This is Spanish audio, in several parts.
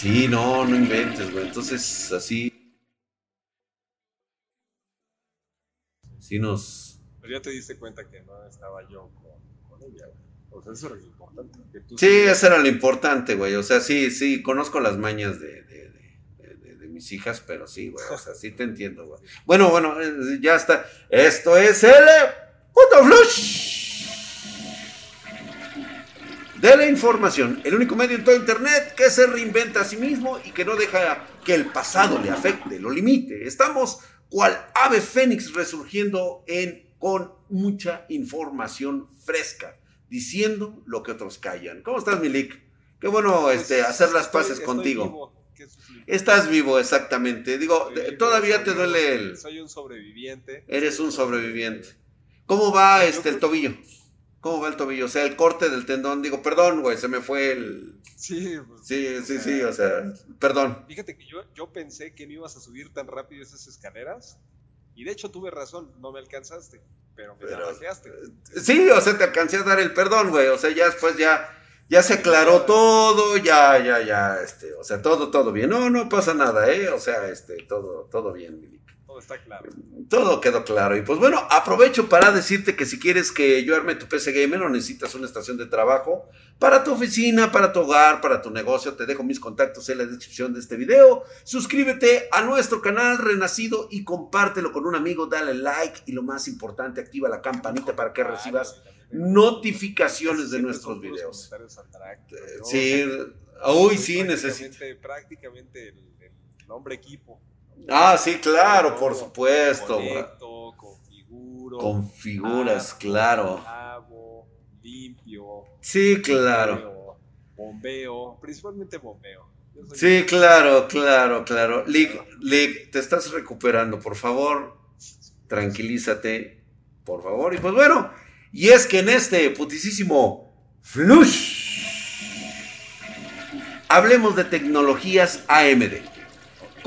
Sí, no, no inventes, güey. Entonces, así. Sí nos. Pero ya te diste cuenta que no estaba yo con, ella, güey. O sea, eso era lo importante. sí, eso era lo importante, güey. O sea, sí, sí, conozco las mañas de, de, de, de mis hijas, pero sí, güey. O sea, sí te entiendo, güey. Bueno, bueno, eh, ya está. Esto es el Puto Flush de la información, el único medio en todo Internet que se reinventa a sí mismo y que no deja que el pasado le afecte, lo limite. Estamos cual ave fénix resurgiendo en, con mucha información fresca, diciendo lo que otros callan. ¿Cómo estás, Milik? Qué bueno pues, este, hacer las paces contigo. Estás vivo, exactamente. Digo, todavía te duele el... Soy un sobreviviente. Eres un sobreviviente. ¿Cómo va este el tobillo? ¿Cómo va el tobillo? O sea, el corte del tendón. Digo, perdón, güey, se me fue el. Sí, pues, sí, sí, sí, o sea, perdón. Fíjate que yo, yo pensé que no ibas a subir tan rápido esas escaleras. Y de hecho tuve razón, no me alcanzaste, pero me pero, Sí, o sea, te alcancé a dar el perdón, güey. O sea, ya después ya, ya se aclaró todo, ya, ya, ya, este, o sea, todo, todo bien. No, no pasa nada, ¿eh? O sea, este, todo, todo bien, Mili está claro. Todo quedó claro. Y pues bueno, aprovecho para decirte que si quieres que yo arme tu PC Gamer o necesitas una estación de trabajo para tu oficina, para tu hogar, para tu negocio, te dejo mis contactos en la descripción de este video. Suscríbete a nuestro canal Renacido y compártelo con un amigo, dale like y lo más importante, activa la campanita para que recibas notificaciones de nuestros videos. Sí, uy, sí, necesito. Prácticamente el, el nombre equipo. Ah, sí, claro, por supuesto. Conecto, configuro. Configuras, claro. limpio. Sí, claro. Bombeo, principalmente bombeo. Sí, claro, claro, claro. Lick, te estás recuperando, por favor. Tranquilízate, por favor. Y pues bueno, y es que en este putisísimo flush hablemos de tecnologías AMD.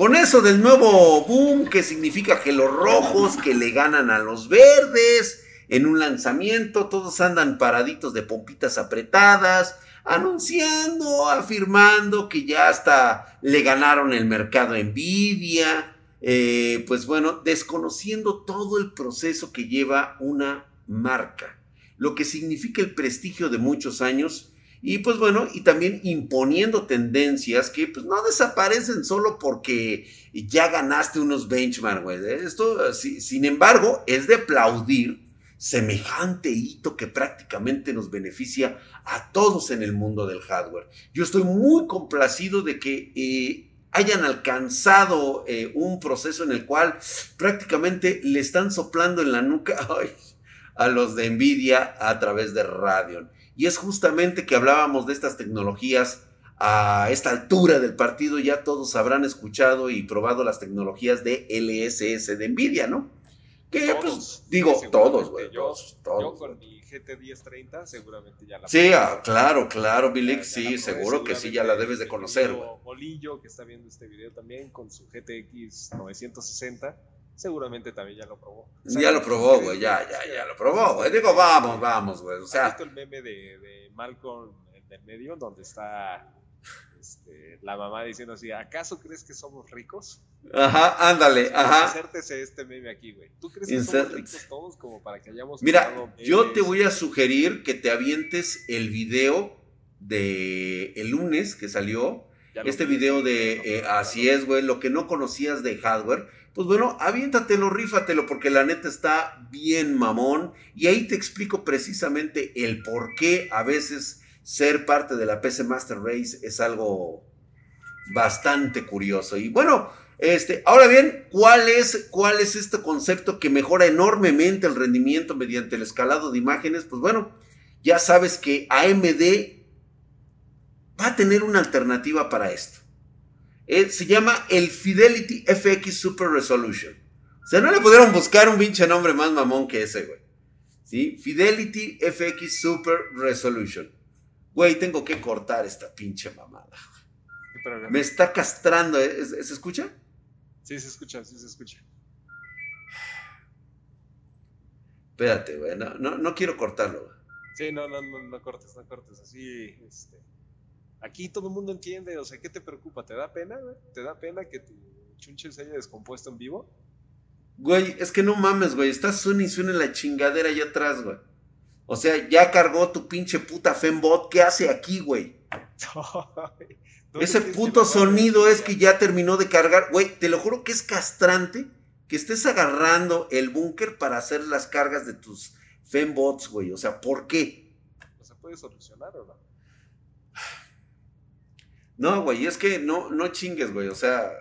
Con eso del nuevo boom que significa que los rojos que le ganan a los verdes en un lanzamiento, todos andan paraditos de pompitas apretadas, anunciando, afirmando que ya hasta le ganaron el mercado Nvidia, eh, pues bueno, desconociendo todo el proceso que lleva una marca, lo que significa el prestigio de muchos años y pues bueno, y también imponiendo tendencias que pues no desaparecen solo porque ya ganaste unos benchmarks, güey. Esto, sin embargo, es de aplaudir semejante hito que prácticamente nos beneficia a todos en el mundo del hardware. Yo estoy muy complacido de que eh, hayan alcanzado eh, un proceso en el cual prácticamente le están soplando en la nuca a los de Nvidia a través de Radeon. Y es justamente que hablábamos de estas tecnologías a esta altura del partido, ya todos habrán escuchado y probado las tecnologías de LSS de Nvidia, ¿no? Que pues digo, todos, güey, todos, Yo con mi GT 1030 seguramente ya la Sí, ah, claro, claro, Billy, sí, seguro que sí, ya la debes de conocer, güey. Bolillo, que está viendo este video también, con su GTX 960 seguramente también ya lo probó. ya lo probó, güey, ya, ya, ya lo probó, güey. Digo, vamos, vamos, güey. O sea, ¿Has visto el meme de, de Malcolm en el medio donde está este, la mamá diciendo así, ¿acaso crees que somos ricos? Ajá, ándale, ajá. Insértese este meme aquí, güey. ¿Tú crees que somos ricos todos como para que hayamos... Mira, yo te voy a sugerir que te avientes el video de el lunes que salió. Este video de, eh, así es, güey, lo que no conocías de hardware pues bueno, aviéntatelo, rífatelo, porque la neta está bien mamón. Y ahí te explico precisamente el por qué a veces ser parte de la PC Master Race es algo bastante curioso. Y bueno, este, ahora bien, ¿cuál es, ¿cuál es este concepto que mejora enormemente el rendimiento mediante el escalado de imágenes? Pues bueno, ya sabes que AMD va a tener una alternativa para esto. Eh, se llama el Fidelity FX Super Resolution. O sea, no le pudieron buscar un pinche nombre más mamón que ese, güey. ¿Sí? Fidelity FX Super Resolution. Güey, tengo que cortar esta pinche mamada. Me está castrando. ¿eh? ¿Se escucha? Sí, se escucha, sí se escucha. Espérate, güey. No, no, quiero cortarlo, Sí, no, no, no, no cortes, no cortes. Así, este. Aquí todo el mundo entiende, o sea, ¿qué te preocupa? ¿Te da pena, güey? ¿Te da pena que tu chunche se haya descompuesto en vivo? Güey, es que no mames, güey. Estás suena y suena la chingadera allá atrás, güey. O sea, ya cargó tu pinche puta Fembot. ¿Qué hace aquí, güey? Ese puto sonido es que ya terminó de cargar. Güey, te lo juro que es castrante que estés agarrando el búnker para hacer las cargas de tus Fembots, güey. O sea, ¿por qué? ¿No se puede solucionar o no? No, güey, es que no, no chingues, güey. O sea,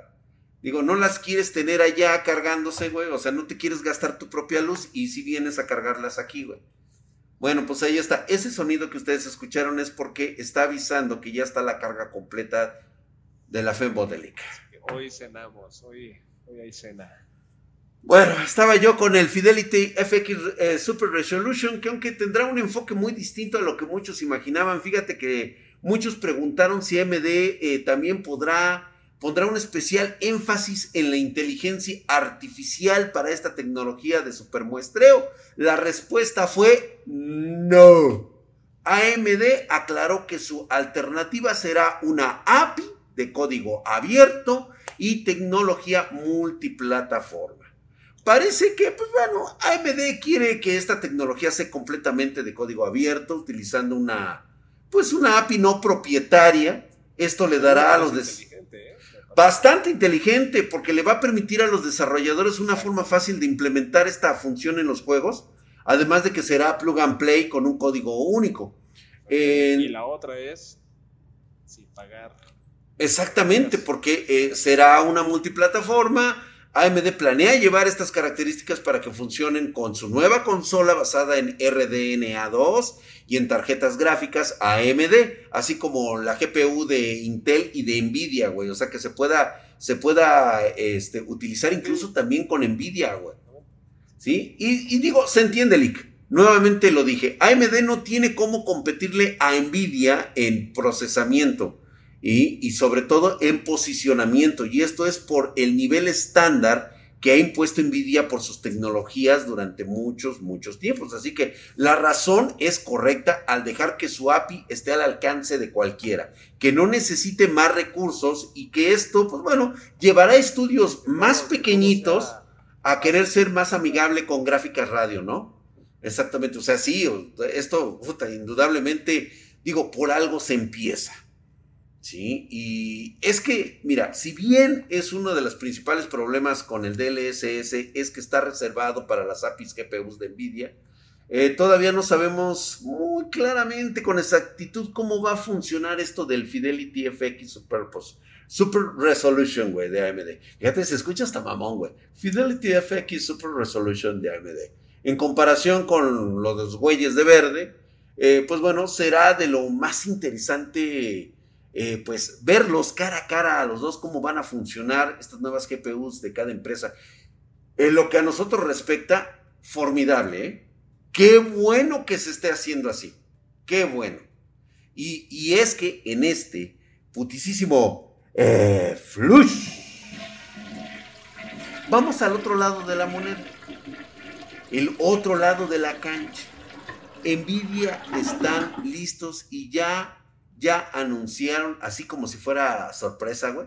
digo, no las quieres tener allá cargándose, güey. O sea, no te quieres gastar tu propia luz y si vienes a cargarlas aquí, güey. Bueno, pues ahí está. Ese sonido que ustedes escucharon es porque está avisando que ya está la carga completa de la Fembodelica. Hoy cenamos, hoy, hoy hay cena. Bueno, estaba yo con el Fidelity FX eh, Super Resolution, que aunque tendrá un enfoque muy distinto a lo que muchos imaginaban, fíjate que muchos preguntaron si AMD eh, también podrá, pondrá un especial énfasis en la inteligencia artificial para esta tecnología de supermuestreo. La respuesta fue no. AMD aclaró que su alternativa será una API de código abierto y tecnología multiplataforma. Parece que, pues bueno, AMD quiere que esta tecnología sea completamente de código abierto, utilizando una, pues una API no propietaria. Esto le dará a los ¿eh? bastante inteligente porque le va a permitir a los desarrolladores una forma fácil de implementar esta función en los juegos, además de que será plug and play con un código único. y la otra es sin pagar. Exactamente, porque eh, será una multiplataforma AMD planea llevar estas características para que funcionen con su nueva consola basada en RDNA2 y en tarjetas gráficas AMD, así como la GPU de Intel y de Nvidia, güey. O sea que se pueda, se pueda este, utilizar incluso también con Nvidia, güey. ¿Sí? Y, y digo, se entiende, Lick. Nuevamente lo dije, AMD no tiene cómo competirle a Nvidia en procesamiento y, sobre todo en posicionamiento. Y esto es por el nivel estándar que ha impuesto Nvidia por sus tecnologías durante muchos, muchos tiempos. Así que la razón es correcta al dejar que su API esté al alcance de cualquiera, que no necesite más recursos y que esto, pues bueno, llevará estudios más pequeñitos a querer ser más amigable con gráficas radio, ¿no? Exactamente, o sea, sí, esto, indudablemente, digo, por algo se empieza. ¿Sí? Y es que, mira, si bien es uno de los principales problemas con el DLSS, es que está reservado para las APIs GPUs de NVIDIA, eh, todavía no sabemos muy claramente con exactitud cómo va a funcionar esto del Fidelity FX Super, Super Resolution, güey, de AMD. Fíjate, se escucha hasta mamón, güey. Fidelity FX Super Resolution de AMD. En comparación con los güeyes de verde, eh, pues bueno, será de lo más interesante eh, pues verlos cara a cara a los dos, cómo van a funcionar estas nuevas GPUs de cada empresa. En lo que a nosotros respecta, formidable. ¿eh? Qué bueno que se esté haciendo así. Qué bueno. Y, es que en este putisísimo eh, flush, vamos al otro lado de la moneda. El otro lado de la cancha. Nvidia están listos y ya ya anunciaron, así como si fuera sorpresa, güey.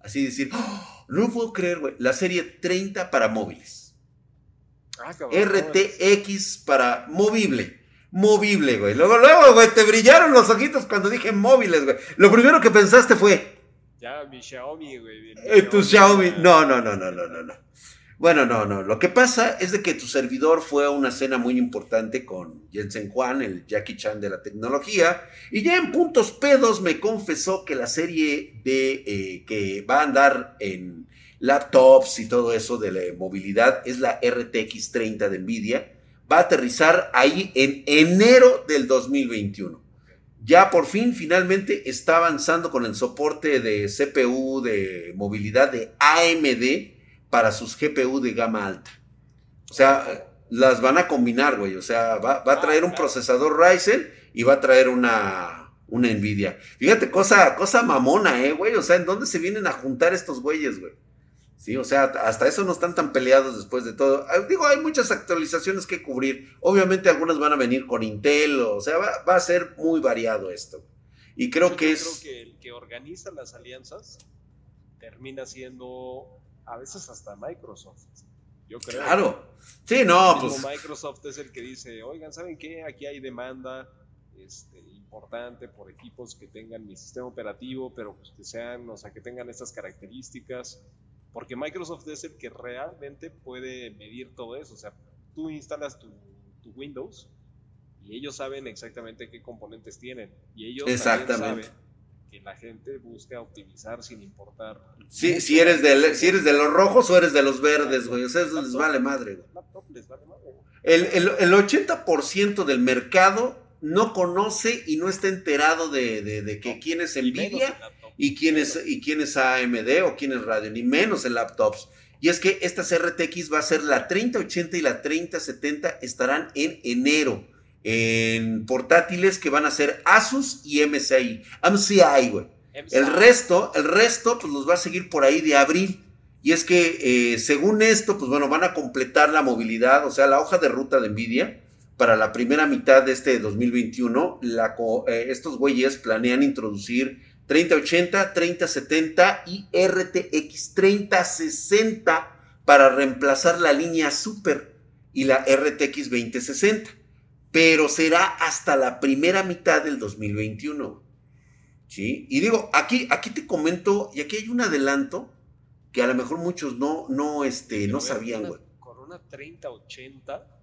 Así decir, ¡Oh! no puedo creer, güey. La serie 30 para móviles. Ah, RTX para movible. Movible, güey. Luego, luego, güey, te brillaron los ojitos cuando dije móviles, güey. Lo primero que pensaste fue. Ya, mi Xiaomi, güey. Eh, tu Xiaomi. No, no, no, no, no, no, no. Bueno, no, no. Lo que pasa es de que tu servidor fue a una cena muy importante con Jensen Juan, el Jackie Chan de la tecnología, y ya en puntos pedos me confesó que la serie de eh, que va a andar en laptops y todo eso de la movilidad es la RTX 30 de Nvidia. Va a aterrizar ahí en enero del 2021. Ya por fin, finalmente está avanzando con el soporte de CPU de movilidad de AMD para sus GPU de gama alta. O sea, las van a combinar, güey. O sea, va, a traer un procesador Ryzen y va a traer una, una Nvidia. Fíjate, cosa, cosa mamona, eh, güey. O sea, ¿en dónde se vienen a juntar estos güeyes, güey? Sí, o sea, hasta eso no están tan peleados después de todo. Ah, digo, hay muchas actualizaciones que cubrir. Obviamente algunas van a venir con Intel, o sea, va, va a ser muy variado esto. Y creo Yo que es... creo que el que organiza las alianzas termina siendo a veces hasta Microsoft. Yo creo. Claro. Sí, no, pues... Microsoft es el que dice, oigan, ¿saben qué? Aquí hay demanda este, importante por equipos que tengan mi sistema operativo, pero pues que sean, o sea, que tengan estas características. Porque Microsoft es el que realmente puede medir todo eso. O sea, tú instalas tu, tu Windows y ellos saben exactamente qué componentes tienen. Y ellos Exactamente. saben que la gente busca optimizar sin importar. Sí, si eres, de, si eres de los rojos o eres de los verdes, güey. O sea, eso les vale madre, güey. Laptop les vale madre. El, el, el 80% del mercado no conoce y no está enterado de, de, de que quién es Nvidia y quién es, y quién es AMD o quién es Radio, ni menos en laptops. Y es que estas RTX va a ser la 3080 y la 3070 estarán en enero en portátiles que van a ser Asus y MSI, MCI, güey. El resto, el resto, pues los va a seguir por ahí de abril. Y es que, eh, según esto, pues bueno, van a completar la movilidad, o sea, la hoja de ruta de Nvidia para la primera mitad de este 2021. La, co- eh, estos güeyes planean introducir 3080, 3070 y RTX 3060 para reemplazar la línea Super y la RTX 2060. Pero será hasta la primera mitad del 2021. ¿Sí? Y digo, aquí, aquí te comento, y aquí hay un adelanto que a lo mejor muchos no, no, este, no sabían, güey. Con una 3080,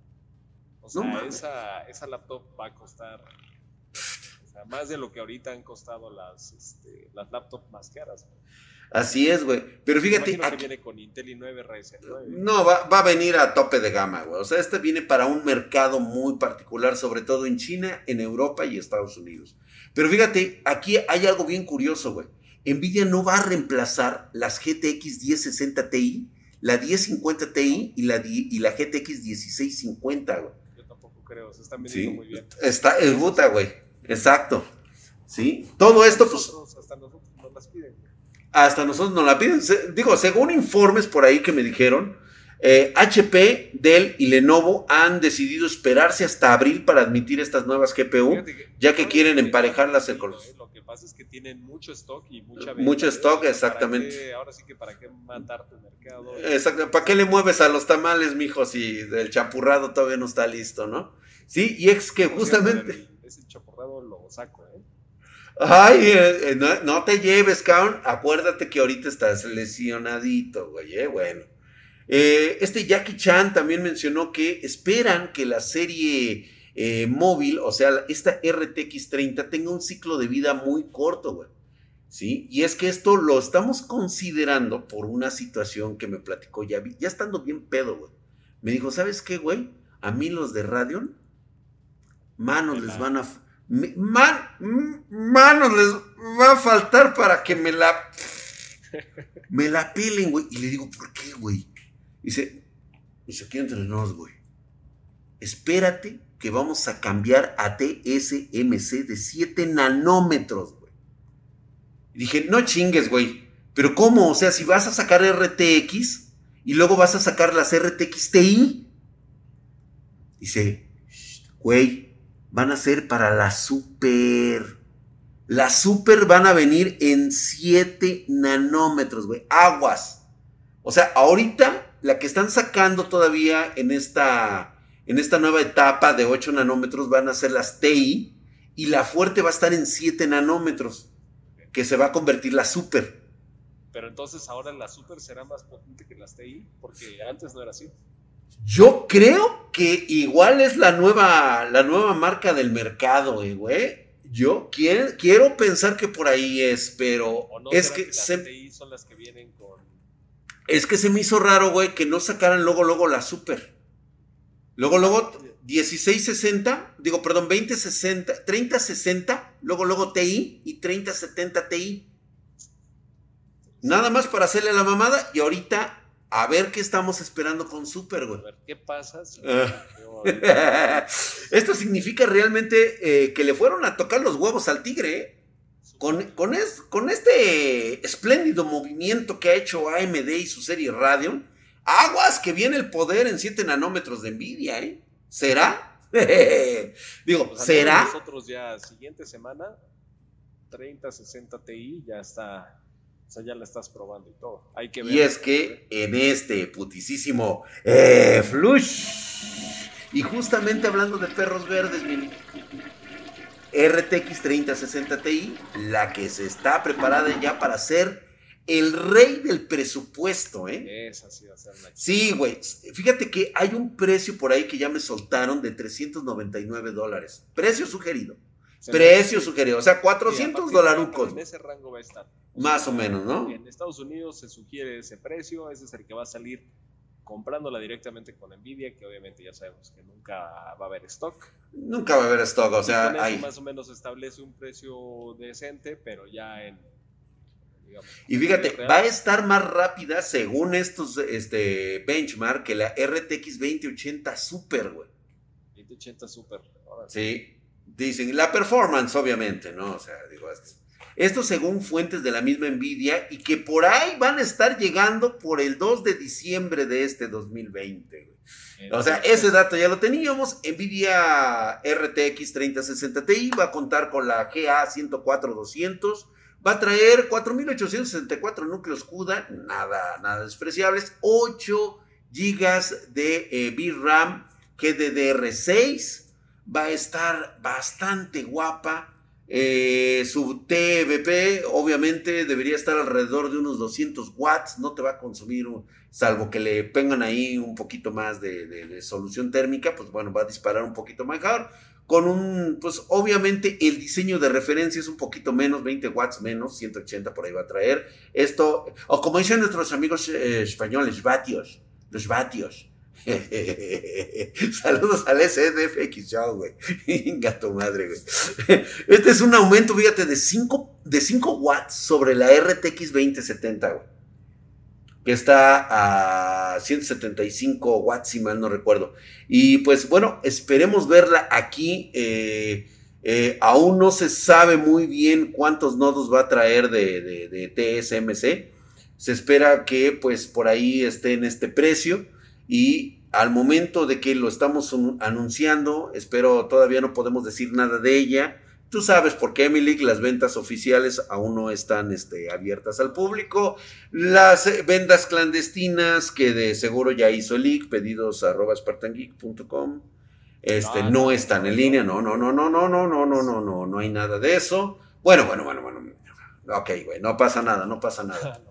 o sea, esa laptop va a costar o sea, más de lo que ahorita han costado las, este, las laptops más caras. Así es, güey. Pero fíjate, Imagino que aquí- viene con Intel i9 Ryzen 9. no, va, va a venir a tope de gama, güey. O sea, este viene para un mercado muy particular, sobre todo en China, en Europa y Estados Unidos. Pero fíjate, aquí hay algo bien curioso, güey. Nvidia no va a reemplazar las GTX 1060 Ti, la 1050 Ti y la, y la GTX 1650, güey. Yo tampoco creo, se están vendiendo Sí, muy bien. está, es puta, güey. Exacto. ¿Sí? Todo esto, pues, Nosotros, hasta nosotros nos las piden. Hasta nosotros nos la piden. Digo, según informes por ahí que me dijeron, eh, HP, Dell y Lenovo han decidido esperarse hasta abril para admitir estas nuevas GPU. Que- ya que quieren emparejarlas no, los- eh, Lo que pasa es que tienen mucho stock y mucha Mucho venta, stock, ¿para exactamente. qué- ahora sí que para qué matar tu mercado. Exacto. ¿Para qué le mueves a los tamales, mijo, si el champurrado todavía no está listo, no? Sí, y es que justamente... el- ese chapurrado lo saco, ¿eh? Ay, eh, eh, no, no te lleves, cabrón. Acuérdate que ahorita estás lesionadito, güey, eh, bueno. Este Jackie Chan también mencionó que esperan que la serie móvil, o sea, esta RTX 30, tenga un ciclo de vida muy corto, güey. ¿Sí? Y es que esto lo estamos considerando por una situación que me platicó ya, ya estando bien pedo, güey. Me dijo, ¿sabes qué, güey? A mí los de Radeon, manos les van a... man- manos les va a faltar para que me la... Me la pelen, güey. Y le digo, ¿por qué, güey? Dice, dice, aquí entre nos, güey. Espérate que vamos a cambiar a TSMC de 7 nanómetros, güey. Dije, no chingues, güey. Pero ¿cómo? O sea, si vas a sacar RTX y luego vas a sacar las RTX TI. Dice, "Shh, güey, van a ser para la super. Las super van a venir en 7 nanómetros, güey. Aguas. O sea, ahorita la que están sacando todavía en esta, en esta nueva etapa de 8 nanómetros van a ser las TI y la fuerte va a estar en 7 nanómetros, que se va a convertir la super. Pero entonces ahora la Super será más potente que las TI, porque antes no era así. Yo creo que igual es la nueva, la nueva marca del mercado, eh, güey. Yo quiero, quiero pensar que por ahí es, pero ¿O no es que, las se, son las que vienen con... es que se me hizo raro, güey, que no sacaran luego, luego la super. Luego, luego 1660, digo, perdón, 2060, 3060, luego, luego TI y 3070 TI. Nada más para hacerle la mamada y ahorita a ver qué estamos esperando con super, A güey. ver, ¿qué pasa? si- Ah. Esto significa realmente eh, que le fueron a tocar los huevos al tigre. ¿eh? Con, con, es- con este espléndido movimiento que ha hecho AMD y su serie Radeon, aguas que viene el poder en 7 nanómetros de Nvidia, ¿eh? ¿Será? Digo, Pues ¿será? Nosotros ya siguiente semana 3060 Ti ya está, o sea, ya la estás probando y todo. Hay que Y es que en este putisísimo eh, Flush, y justamente hablando de perros verdes, mini, RTX 3060 Ti, la que se está preparada ya para ser el rey del presupuesto, ¿eh? Esa sí va a ser la Sí, güey. Fíjate que hay un precio por ahí que ya me soltaron de 399 dólares. Precio sugerido. Se Precio me- sugerido. O sea, Sí, a 400 partir de- dolarucos. En ese rango va a estar. Más o menos, ¿no? En Estados Unidos se sugiere ese precio, ese es el que va a salir comprándola directamente con Nvidia, que obviamente ya sabemos que nunca va a haber stock. Nunca va a haber stock. O sea, hay. más o menos establece un precio decente, pero ya en digamos, Y fíjate, va a estar más rápida según estos este, benchmark que la RTX 2080 Super, güey. 2080 Super. ahora Sí, dicen, la performance, obviamente, ¿no? O sea, digo, esto, esto según fuentes de la misma Nvidia y que por ahí van a estar llegando por el 2 de diciembre de este 2020, güey. eh, O sea, ese dato ya lo teníamos. Nvidia RTX 3060 Ti va a contar con la GA 104-200. Va a traer 4864 núcleos CUDA, nada, nada despreciables. 8 GB de eh, VRAM GDDR6. Va a estar bastante guapa. Eh, su TVP, obviamente, debería estar alrededor de unos 200 watts. No te va a consumir salvo que le pongan ahí un poquito más de solución térmica, pues bueno, va a disparar un poquito mejor. Con un, pues obviamente el diseño de referencia es un poquito menos, 20 watts menos, 180 por ahí va a traer. Esto, o como dicen nuestros amigos eh, españoles, vatios, los vatios. Saludos al SDFX Show, güey. Gato madre, güey. Este es un aumento, fíjate, de 5 de 5 watts sobre la RTX 2070, güey. Que está a 175 watts, si mal no recuerdo. Y pues bueno, esperemos verla aquí. eh, eh, aún no se sabe muy bien cuántos nodos va a traer de- de TSMC. Se espera que pues por ahí esté en este precio. Y al momento de que lo estamos un- anunciando, espero todavía no podemos decir nada de ella. Tú sabes por qué, Emily, las ventas oficiales aún no están este, abiertas al público. Las eh, ventas clandestinas que de seguro ya hizo el leak, pedidos arroba spartangeek.com, este, no, no, están en línea, no, no, no, no, no, no, no, no, no, no, no hay nada de eso. Bueno, bueno, bueno, bueno. Ok, güey, no pasa nada, no pasa nada.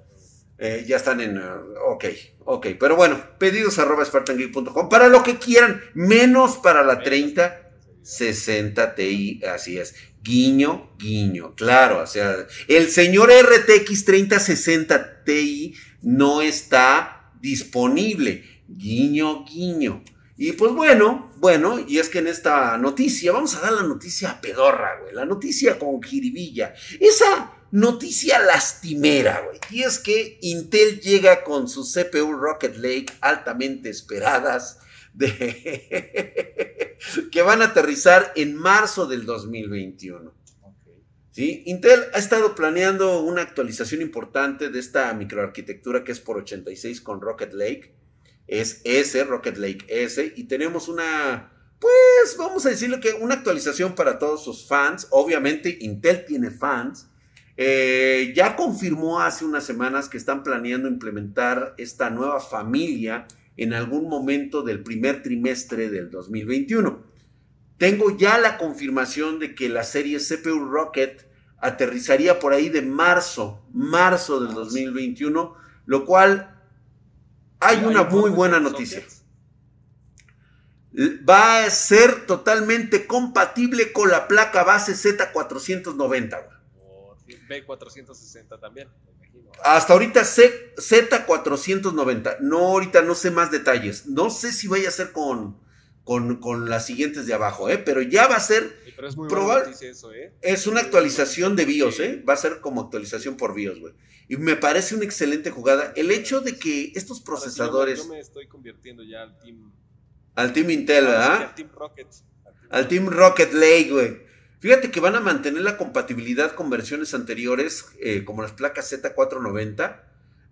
Eh, ya están en. uh, ok, ok. Pero bueno, pedidos arroba spartangeek.com para lo que quieran, menos para la 30 60 Ti, así es. Guiño, guiño, claro, o sea, el señor RTX 3060 Ti no está disponible. Guiño, guiño. Y pues bueno, bueno, y es que en esta noticia, vamos a dar la noticia pedorra, güey, la noticia con jiribilla. Esa noticia lastimera, güey. Y es que Intel llega con su CPU Rocket Lake altamente esperadas de que van a aterrizar en marzo del 2021. Ok. ¿sí? Intel ha estado planeando una actualización importante de esta microarquitectura que es por 86 con Rocket Lake. Es S, Rocket Lake S, y tenemos una, pues vamos a decirle que una actualización para todos sus fans. Obviamente Intel tiene fans. Eh, ya confirmó hace unas semanas que están planeando implementar esta nueva familia en algún momento del primer trimestre del 2021. Tengo ya la confirmación de que la serie CPU Rocket aterrizaría por ahí de marzo, marzo del 2021, lo cual hay ¿Hay una un muy buena noticia. Va a ser totalmente compatible con la placa base Z490. Güey. O B460 también, me imagino. Hasta ahorita C- Z490. No, ahorita no sé más detalles. No sé si vaya a ser con, con, con las siguientes de abajo, ¿eh? pero ya va a ser Sí, pero es muy eso, ¿eh? Es una actualización de BIOS, ¿eh? Va a ser como actualización por BIOS, güey. Y me parece una excelente jugada. El hecho de que estos yo procesadores Yo me, estoy convirtiendo ya al Team. al Team Intel, Al ¿verdad? Team Rocket. Al Team Rocket Lake, güey. Fíjate que van a mantener la compatibilidad con versiones anteriores, eh, como las placas Z490.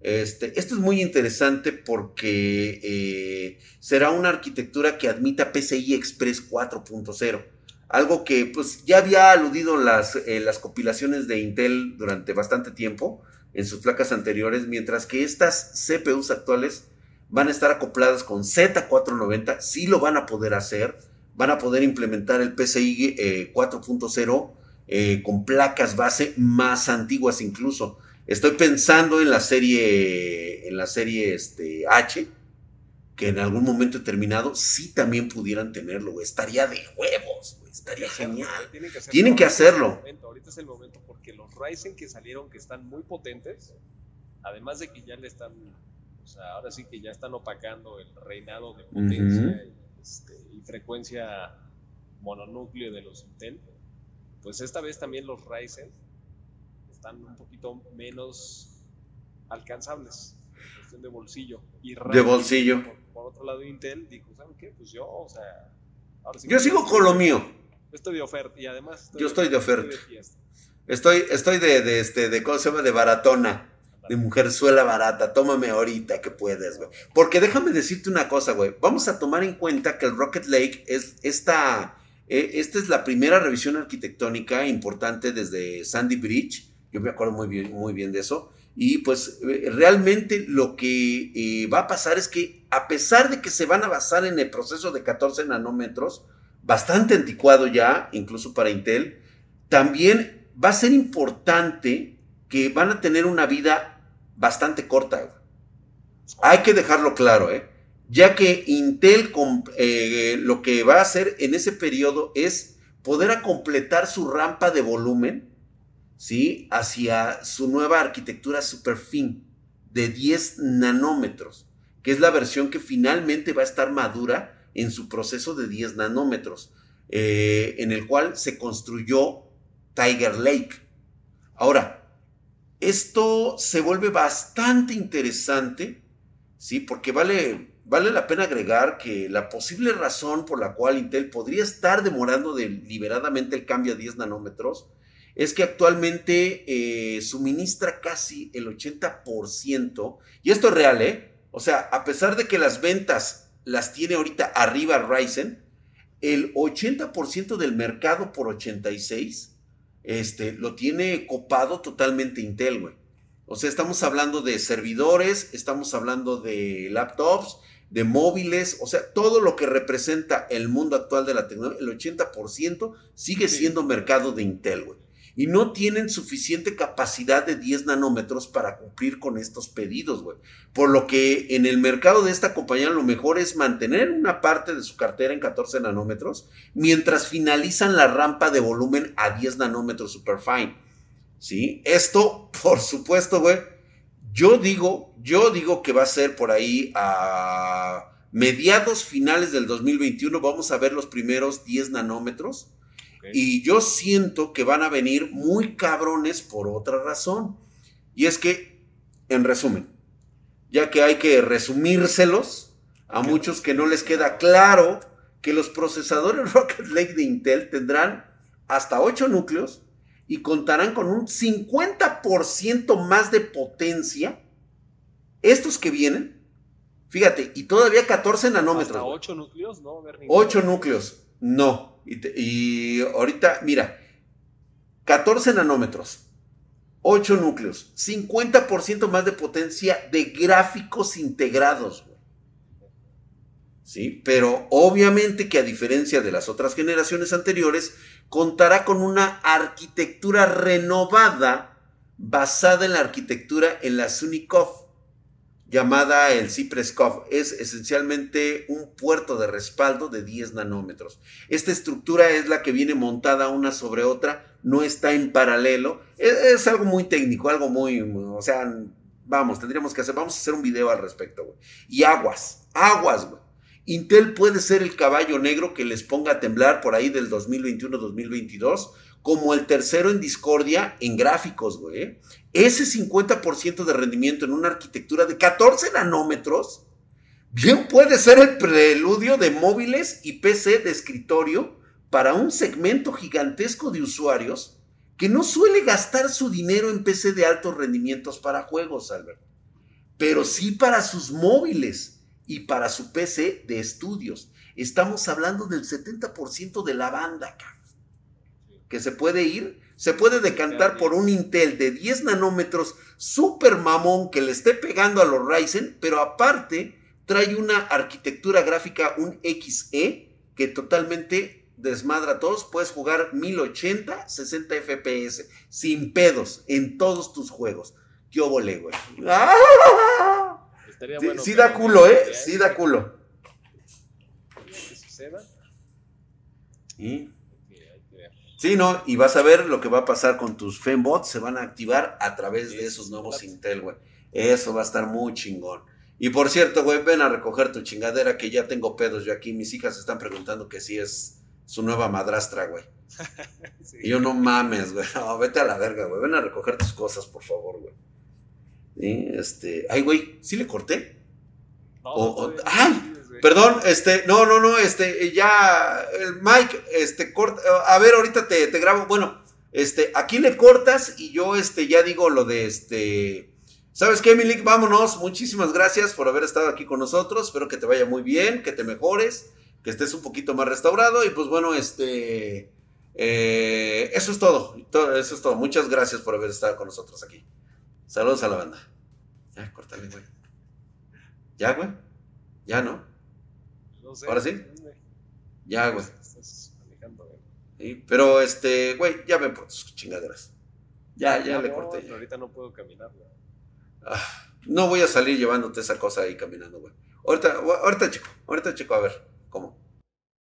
Este, esto es muy interesante porque eh, será una arquitectura que admita PCI Express 4.0. algo que pues ya había aludido las, eh, las compilaciones de Intel durante bastante tiempo en sus placas anteriores, mientras que estas CPUs actuales van a estar acopladas con Z490, sí lo van a poder hacer, van a poder implementar el PCI 4.0 eh, eh, con placas base más antiguas incluso. Estoy pensando en la serie, en la serie este, H, que en algún momento determinado sí también pudieran tenerlo, Estaría de huevos, Estaría genial. Tienen que, hacerlo. ahorita es el momento porque los Ryzen que salieron, que están muy potentes, además de que ya le están, o sea, ahora sí que ya están opacando el reinado de potencia este, y, frecuencia mononúcleo de los Intel, pues esta vez también los Ryzen están un poquito menos alcanzables en cuestión de bolsillo. Y de bolsillo. Por, otro lado, Intel dijo, ¿saben qué? Pues yo, o sea... yo sigo con lo mío. Estoy de oferta y además. Yo estoy de oferta. Estoy, estoy de, de, este, de, ¿cómo se llama? De baratona. De mujerzuela barata. Tómame ahorita que puedes, güey. Porque déjame decirte una cosa, güey. Vamos a tomar en cuenta que el Rocket Lake es esta. Eh, esta es la primera revisión arquitectónica importante desde Sandy Bridge. Yo me acuerdo muy bien, muy bien de eso. Y pues eh, realmente lo que eh, va a pasar es que a pesar de que se van a basar en el proceso de 14 nanómetros, bastante anticuado ya, incluso para Intel, también va a ser importante que van a tener una vida bastante corta. Hay que dejarlo claro, ¿eh? ya que Intel eh, lo que va a hacer en ese periodo es poder completar su rampa de volumen ¿sí? hacia su nueva arquitectura super fin de 10 nanómetros, que es la versión que finalmente va a estar madura en su proceso de 10 nanómetros, eh, en el cual se construyó Tiger Lake. Ahora, esto se vuelve bastante interesante, ¿sí? Porque vale, vale la pena agregar que la posible razón por la cual Intel podría estar demorando deliberadamente el cambio a 10 nanómetros es que actualmente eh, suministra casi el 80%, y esto es real, ¿eh? O sea, a pesar de que las ventas las tiene ahorita arriba Ryzen, el 80% del mercado por 86 este, lo tiene copado totalmente Intel, güey. O sea, estamos hablando de servidores, estamos hablando de laptops, de móviles, o sea, todo lo que representa el mundo actual de la tecnología, el 80% sigue siendo mercado de Intel, güey y no tienen suficiente capacidad de 10 nanómetros para cumplir con estos pedidos, güey. Por lo que en el mercado de esta compañía lo mejor es mantener una parte de su cartera en 14 nanómetros mientras finalizan la rampa de volumen a 10 nanómetros superfine. ¿Sí? Esto, por supuesto, güey. Yo digo, yo digo que va a ser por ahí a mediados finales del 2021 vamos a ver los primeros 10 nanómetros y yo siento que van a venir muy cabrones por otra razón. Y es que, en resumen, ya que hay que resumírselos a muchos que no les queda claro que los procesadores Rocket Lake de Intel tendrán hasta 8 núcleos y contarán con un 50% más de potencia. Estos que vienen, fíjate, y todavía 14 nanómetros. ¿Hasta 8 núcleos? No, 8 núcleos, no. Y, ahorita, mira, 14 nanómetros, 8 núcleos, 50% más de potencia de gráficos integrados. ¿Sí? Pero obviamente que a diferencia de las otras generaciones anteriores, contará con una arquitectura renovada basada en la arquitectura en la Sunikov llamada el Cypress Es esencialmente un puerto de respaldo de 10 nanómetros. Esta estructura es la que viene montada una sobre otra, no está en paralelo. Es, algo muy técnico, algo muy, o sea, vamos, tendríamos que hacer, vamos a hacer un video al respecto, güey. Y aguas, aguas, güey. Intel puede ser el caballo negro que les ponga a temblar por ahí del 2021-2022 como el tercero en discordia en gráficos, güey. ¿eh? Ese 50% de rendimiento en una arquitectura de 14 nanómetros, bien puede ser el preludio de móviles y PC de escritorio para un segmento gigantesco de usuarios que no suele gastar su dinero en PC de altos rendimientos para juegos, Albert, pero sí para sus móviles y para su PC de estudios. Estamos hablando del 70% de la banda, cabrón. Que se puede ir, se puede decantar por un Intel de 10 nanómetros super mamón que le esté pegando a los Ryzen, pero aparte trae una arquitectura gráfica, un XE, que totalmente desmadra a todos. Puedes jugar 1080, 60 FPS, sin pedos, en todos tus juegos. ¿Qué obole, güey? sí, da culo, ¿eh? Sí da culo. ¿Y? Sí, no, y vas a ver lo que va a pasar con tus fembots, se van a activar a través de esos nuevos Intel, güey. Eso va a estar muy chingón. Y por cierto, güey, ven a recoger tu chingadera que ya tengo pedos yo aquí. Mis hijas están preguntando que si es su nueva madrastra, güey. Y yo no mames, güey. No, vete a la verga, güey. Ven a recoger tus cosas, por favor, güey. ¿Sí? Este. Ay, güey, ¿sí le corté? ¡Ay! Perdón, este, no, no, no, este, ya, el Mike, este, corta, a ver, ahorita te, te, grabo, bueno, este, aquí le cortas y yo, este, ya digo lo de, este, ¿sabes qué, Milik? Vámonos, muchísimas gracias por haber estado aquí con nosotros, espero que te vaya muy bien, que te mejores, que estés un poquito más restaurado y pues bueno, este, eh, eso es todo, eso es todo, muchas gracias por haber estado con nosotros aquí. Saludos a la banda. Ya, córtale, güey. ¿Ya, güey? ¿Ya no? ¿Ahora sí? Ya, güey. pero este, güey, ya ven por tus chingaderas. Ya, ya le corté. ahorita no puedo caminar, güey. Ah, no voy a salir llevándote esa cosa ahí caminando, güey. Ahorita, ahorita chico, ahorita chico, a ver, ¿cómo?